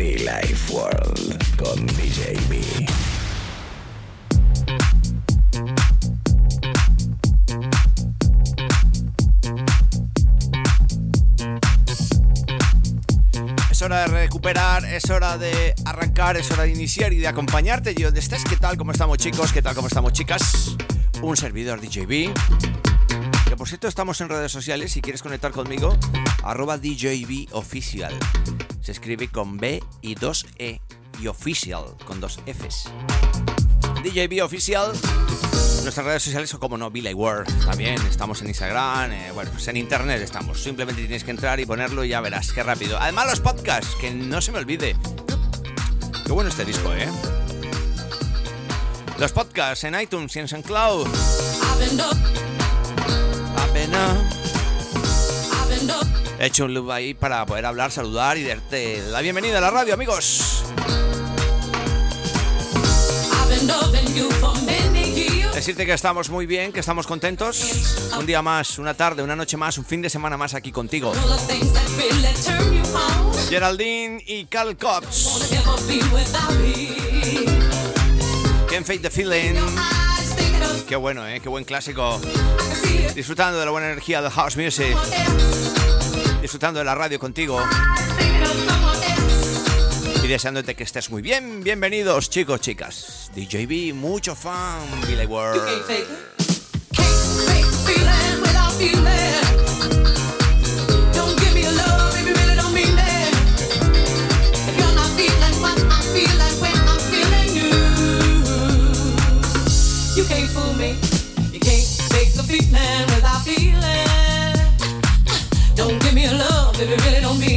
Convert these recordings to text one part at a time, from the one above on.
Life World con DJ. Es hora de recuperar, es hora de arrancar, es hora de iniciar y de acompañarte. Y donde estés, ¿qué tal? ¿Cómo estamos chicos? ¿Qué tal? ¿Cómo estamos chicas? Un servidor DJB. Que por cierto estamos en redes sociales, si quieres conectar conmigo, arroba DJB Official. Se escribe con B y dos E y Official con dos Fs. DJB Official. Nuestras redes sociales son como no, Billy World. También estamos en Instagram, eh, bueno, pues en internet estamos. Simplemente tienes que entrar y ponerlo y ya verás qué rápido. Además los podcasts, que no se me olvide. Qué bueno este disco, ¿eh? Los podcasts en iTunes y en SoundCloud. Apenas. He hecho un loop ahí para poder hablar, saludar y darte la bienvenida a la radio, amigos. Decirte que estamos muy bien, que estamos contentos. Un día más, una tarde, una noche más, un fin de semana más aquí contigo. Geraldine y Cal Cops. Can't Fake the Feeling. Qué bueno, ¿eh? Qué buen clásico. Disfrutando de la buena energía de House Music. Disfrutando de la radio contigo. Y deseándote que estés muy bien. Bienvenidos, chicos, chicas. DJB, mucho fan. Billy World. Feeling without feeling. If really don't mean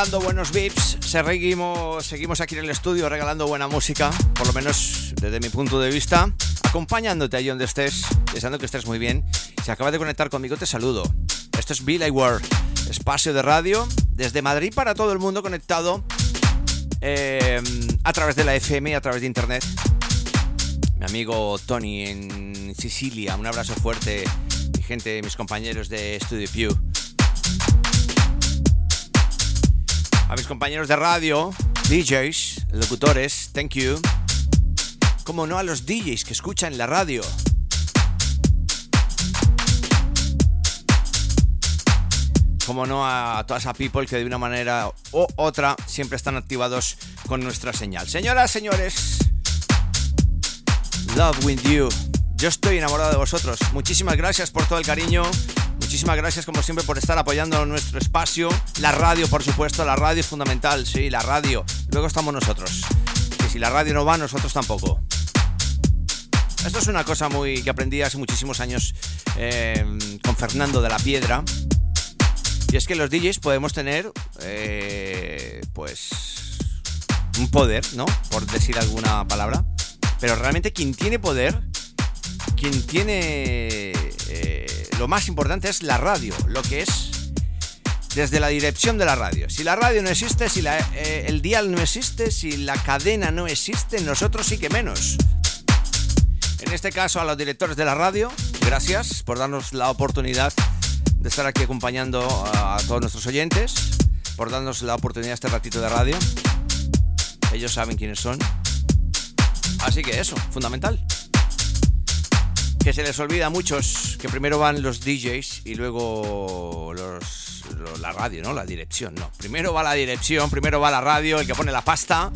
regalando buenos VIPs, seguimos, aquí en el estudio regalando buena música, por lo menos desde mi punto de vista, acompañándote ahí donde estés, deseando que estés muy bien. Si acabas de conectar conmigo, te saludo. Esto es Bill World, espacio de radio desde Madrid para todo el mundo conectado eh, a través de la FM y a través de internet. Mi amigo Tony en Sicilia, un abrazo fuerte, mi gente, mis compañeros de Studio Pew. A mis compañeros de radio, DJs, locutores, thank you. Como no a los DJs que escuchan la radio. Como no a toda esa people que de una manera u otra siempre están activados con nuestra señal. Señoras, señores, love with you. Yo estoy enamorado de vosotros. Muchísimas gracias por todo el cariño, Muchísimas gracias como siempre por estar apoyando nuestro espacio. La radio, por supuesto, la radio es fundamental, sí, la radio. Luego estamos nosotros. Y si la radio no va, nosotros tampoco. Esto es una cosa muy que aprendí hace muchísimos años eh, con Fernando de la Piedra. Y es que los DJs podemos tener, eh, pues, un poder, ¿no? Por decir alguna palabra. Pero realmente quien tiene poder, quien tiene lo más importante es la radio, lo que es desde la dirección de la radio. Si la radio no existe, si eh, el dial no existe, si la cadena no existe, nosotros sí que menos. En este caso a los directores de la radio, gracias por darnos la oportunidad de estar aquí acompañando a todos nuestros oyentes, por darnos la oportunidad este ratito de radio. Ellos saben quiénes son. Así que eso, fundamental que se les olvida a muchos que primero van los DJs y luego los, la radio, ¿no? La dirección, no. Primero va la dirección, primero va la radio, el que pone la pasta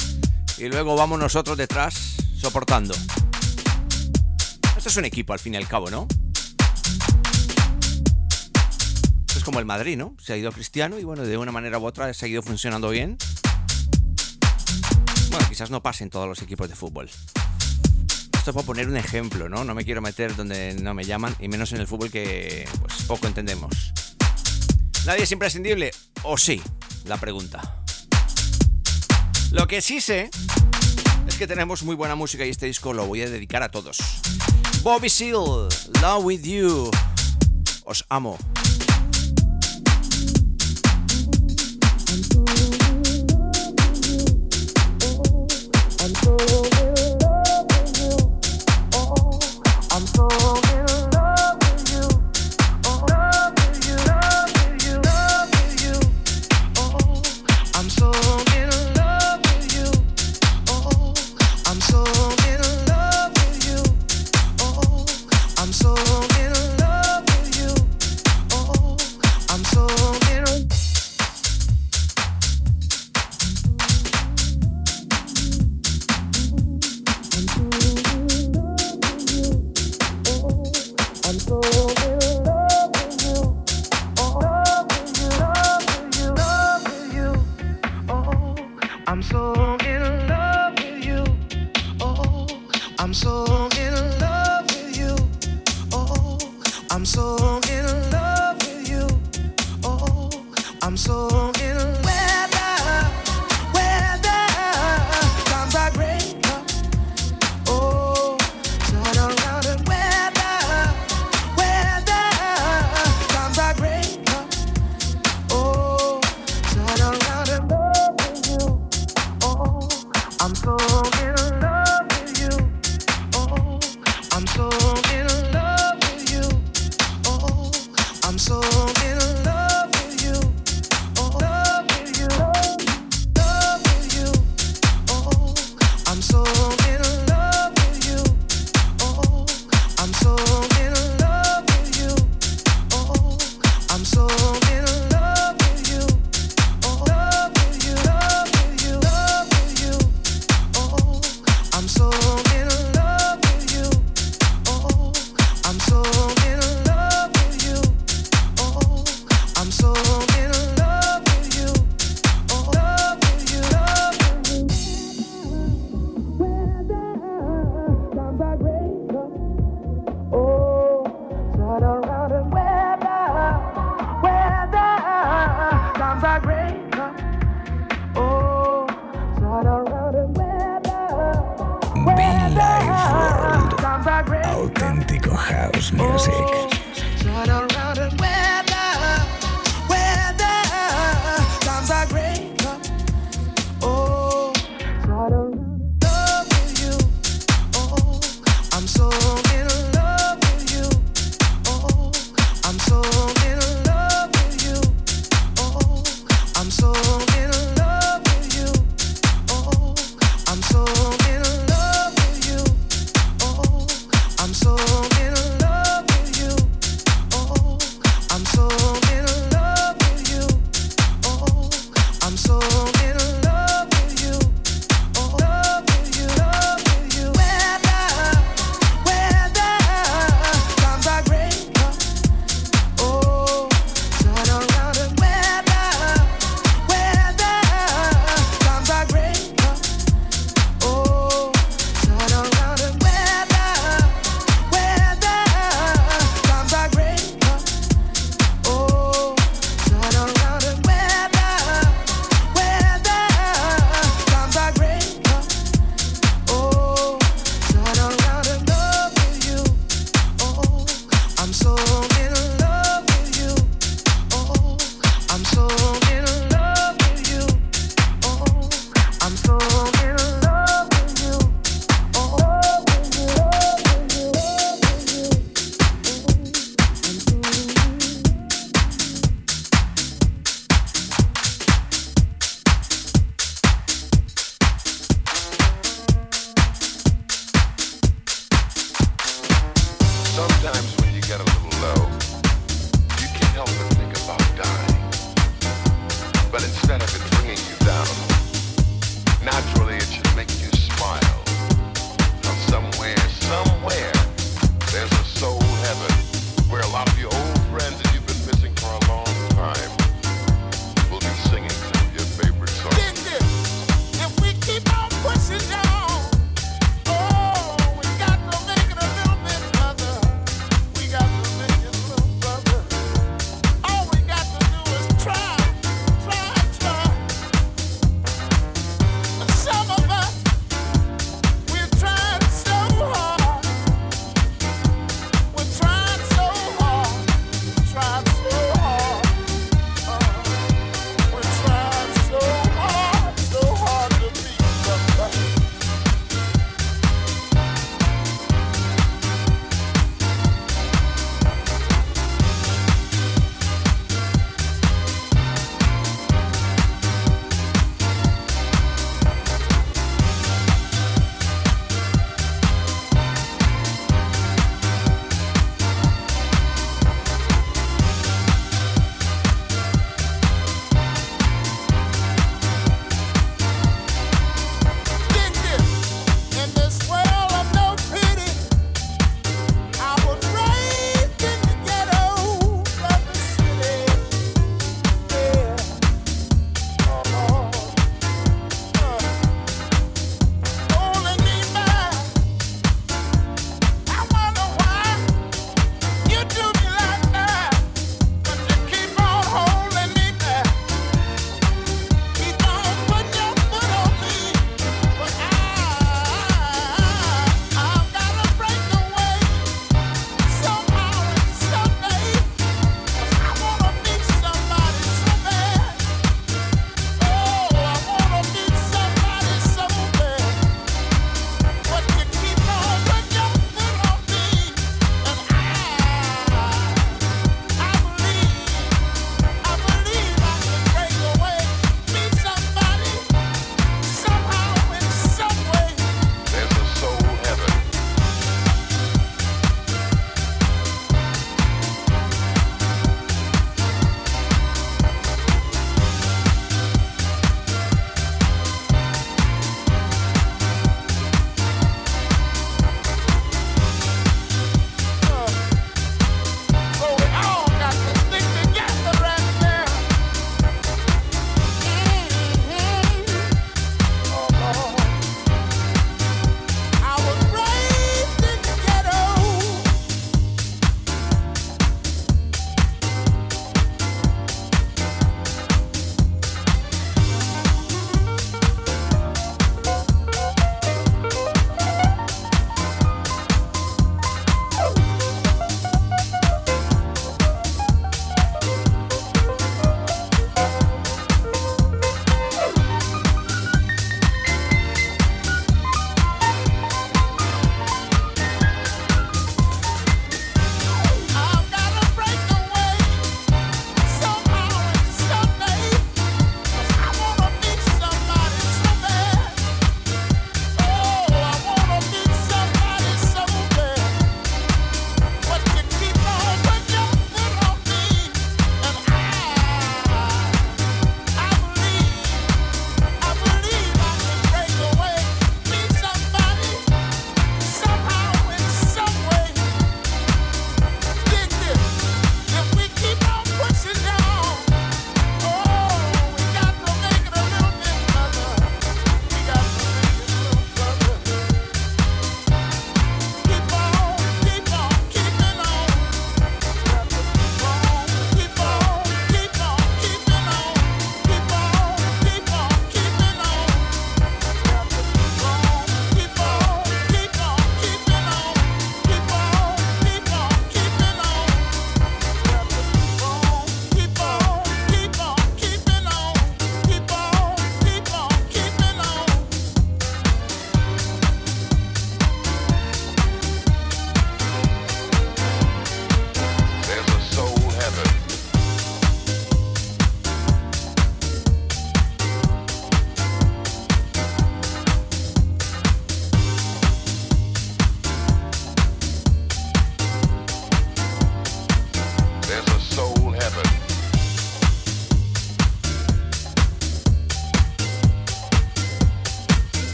y luego vamos nosotros detrás soportando. Esto es un equipo al fin y al cabo, ¿no? Esto es como el Madrid, ¿no? Se ha ido cristiano y bueno, de una manera u otra ha seguido funcionando bien. Bueno, quizás no pasen todos los equipos de fútbol esto es para poner un ejemplo, ¿no? No me quiero meter donde no me llaman, y menos en el fútbol que pues, poco entendemos. ¿Nadie es imprescindible? ¿O sí? La pregunta. Lo que sí sé es que tenemos muy buena música y este disco lo voy a dedicar a todos. Bobby Seal, Love With You. Os amo.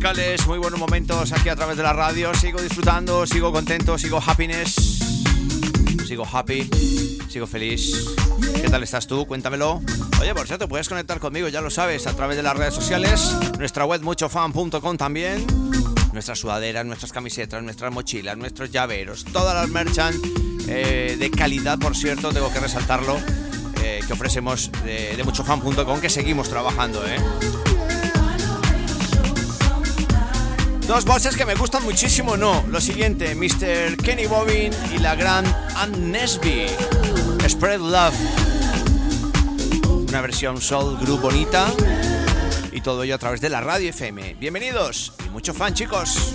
Musicales, muy buenos momentos aquí a través de la radio. Sigo disfrutando, sigo contento, sigo happiness, sigo happy, sigo feliz. ¿Qué tal estás tú? Cuéntamelo. Oye, por cierto, puedes conectar conmigo, ya lo sabes, a través de las redes sociales, nuestra web muchofan.com también, nuestras sudaderas, nuestras camisetas, nuestras mochilas, nuestros llaveros, todas las merchant eh, de calidad, por cierto, tengo que resaltarlo, eh, que ofrecemos de, de muchofan.com, que seguimos trabajando, ¿eh? Dos voces que me gustan muchísimo, no. Lo siguiente, Mr. Kenny Bobbin y la gran Ann Nesby. Spread Love. Una versión soul group bonita. Y todo ello a través de la radio FM. Bienvenidos y mucho fan, chicos.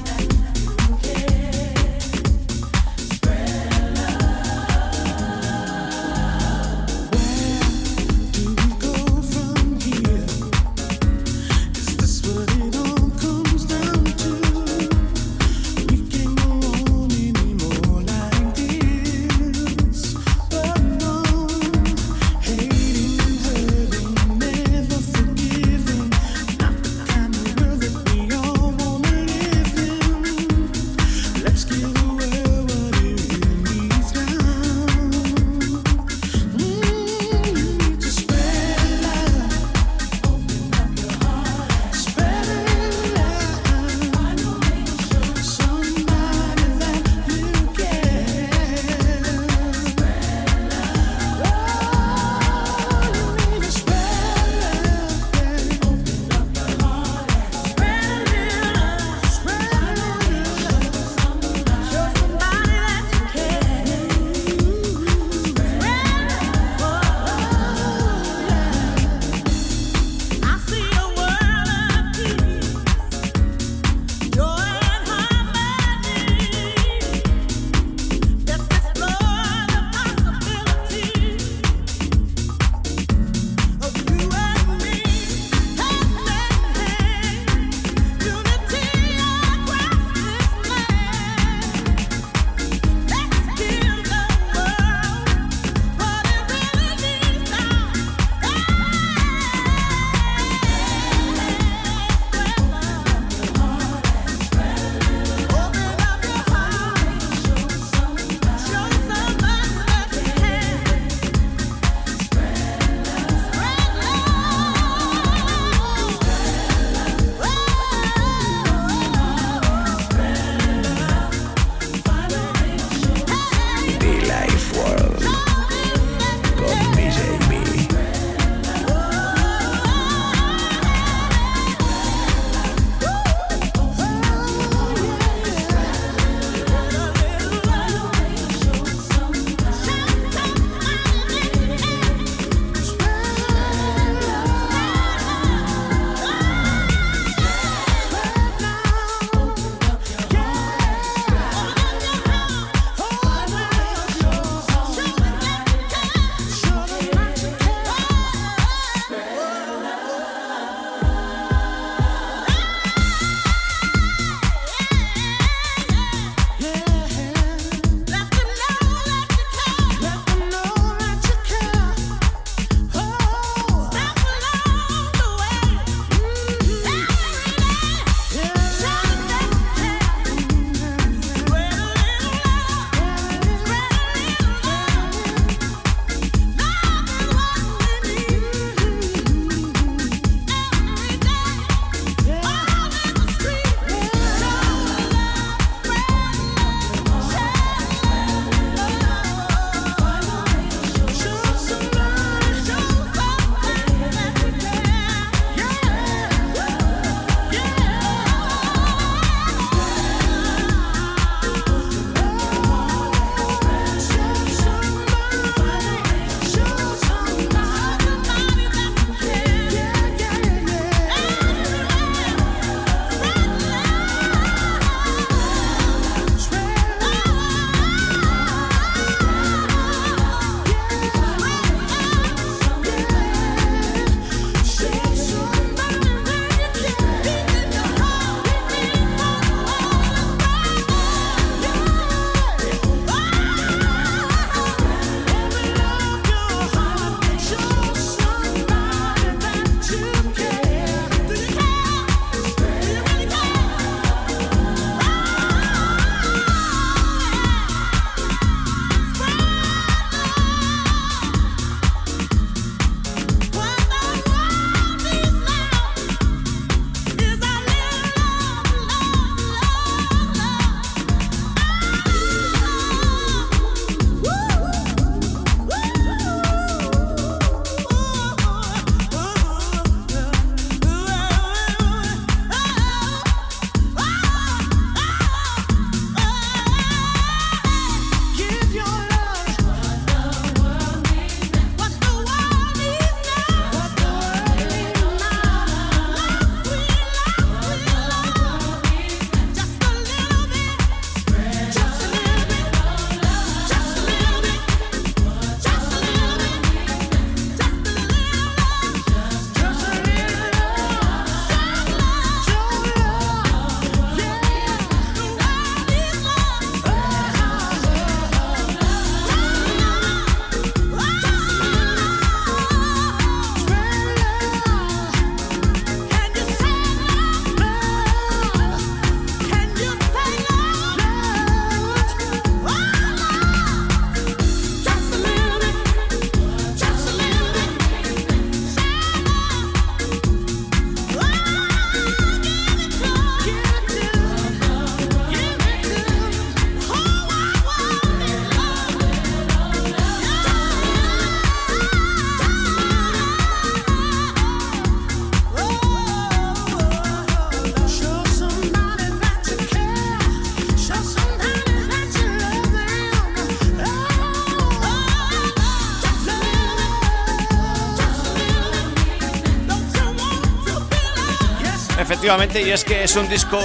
Efectivamente, y es que es un disco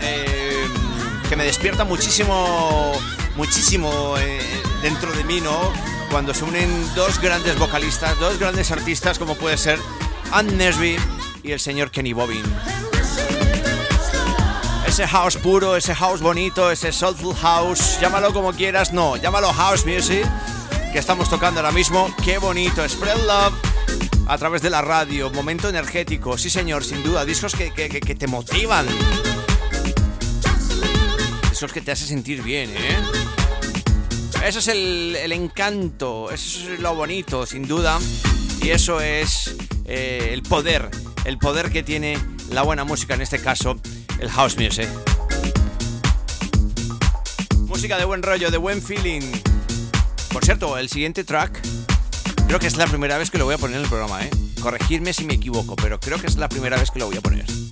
eh, que me despierta muchísimo, muchísimo eh, dentro de mí, ¿no? Cuando se unen dos grandes vocalistas, dos grandes artistas, como puede ser Ann Nesby y el señor Kenny Bobbin. Ese house puro, ese house bonito, ese soulful house, llámalo como quieras, no, llámalo house music, que estamos tocando ahora mismo. Qué bonito, Spread Love a través de la radio, momento energético, sí señor, sin duda, discos que, te motivan. Discos que te hacen sentir bien, ¿eh? Eso es el, encanto, eso es lo bonito, sin duda. Y eso es eh, el poder, el poder que tiene la buena música, en este caso, el house music. Música de buen rollo, de buen feeling. Por cierto, el siguiente track Creo que es la primera vez que lo voy a poner en el programa, ¿eh? Corregirme si me equivoco, pero creo que es la primera vez que lo voy a poner.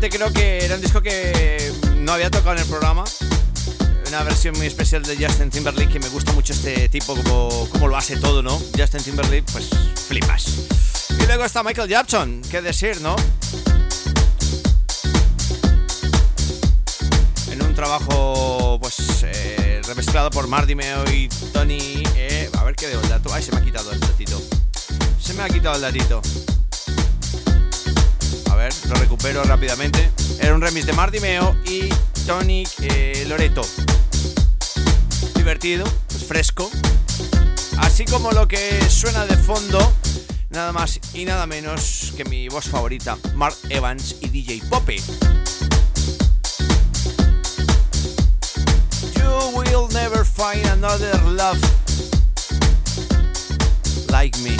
Creo que era un disco que no había tocado en el programa. Una versión muy especial de Justin Timberlake que me gusta mucho este tipo, como, como lo hace todo, ¿no? Justin Timberlake, pues flipas. Y luego está Michael Jackson, qué decir, ¿no? En un trabajo, pues, eh, remezclado por Mardimeo y Tony. Eh, a ver qué veo el dato. Ay, se me ha quitado el datito. Se me ha quitado el datito. Lo recupero rápidamente. Era un remix de Mardimeo y Tony eh, Loreto. Divertido, pues fresco. Así como lo que suena de fondo, nada más y nada menos que mi voz favorita, Mark Evans y DJ Poppy. You will never find another love like me.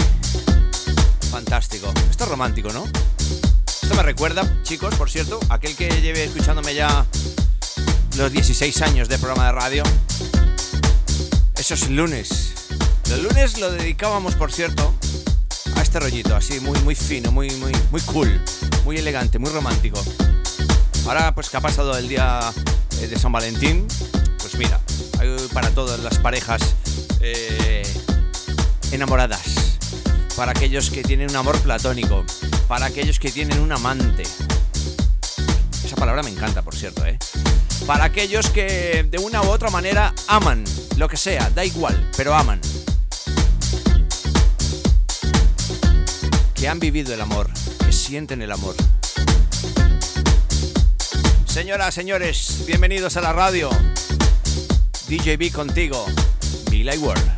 Fantástico. Esto es romántico, ¿no? Me recuerda, chicos, por cierto, aquel que lleve escuchándome ya los 16 años de programa de radio. Esos lunes. Los lunes lo dedicábamos, por cierto, a este rollito, así muy muy fino, muy muy muy cool, muy elegante, muy romántico. Ahora pues que ha pasado el día eh, de San Valentín, pues mira, hay para todas las parejas eh, enamoradas, para aquellos que tienen un amor platónico, para aquellos que tienen un amante. Esa palabra me encanta, por cierto, ¿eh? Para aquellos que de una u otra manera aman, lo que sea, da igual, pero aman. Que han vivido el amor, que sienten el amor. Señoras, señores, bienvenidos a la radio. DJB contigo, Like World.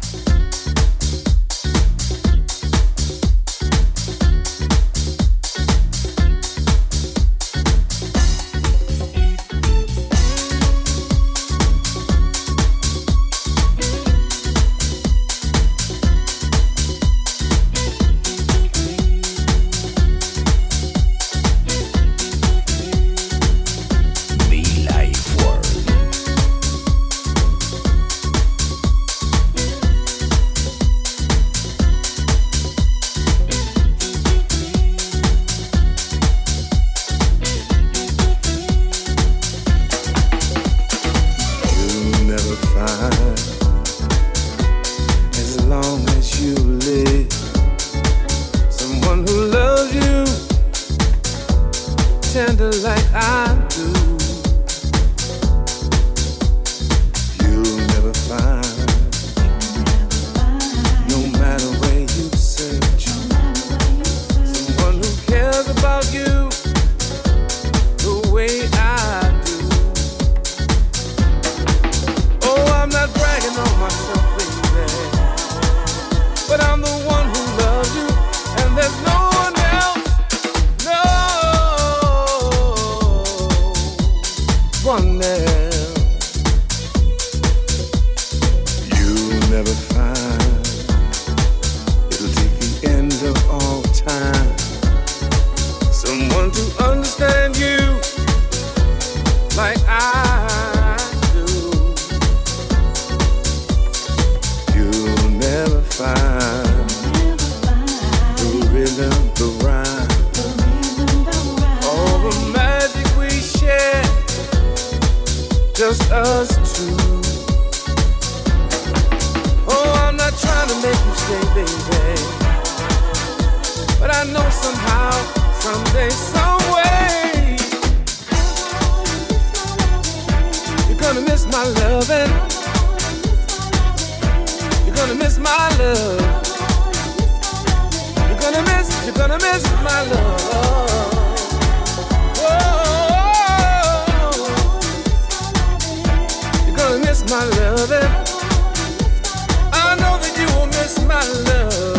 Stay, baby, but I know somehow, someday, some way. You're gonna miss my loving. You're gonna miss my love. You're gonna miss, you're gonna miss my love. Whoa. You're gonna miss my loving. That's my love.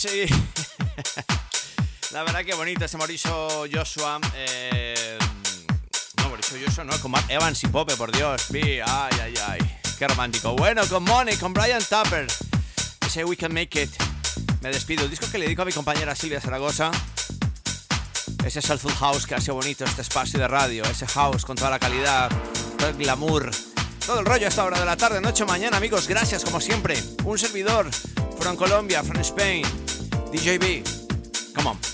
Sí. La verdad que bonito ese Mauricio Joshua. Eh, no, Mauricio Joshua no, con Evans y Pope, por Dios. Ay, ay, ay. Qué romántico. Bueno, con Money, con Brian Tapper. Ese We Can Make It. Me despido. El disco que le dedico a mi compañera Silvia Zaragoza. Ese Soulful House que ha sido bonito este espacio de radio. Ese house con toda la calidad, todo el glamour. Todo el rollo a esta hora de la tarde, noche, mañana, amigos. Gracias, como siempre. Un servidor from Colombia, from Spain. DJB. Come on.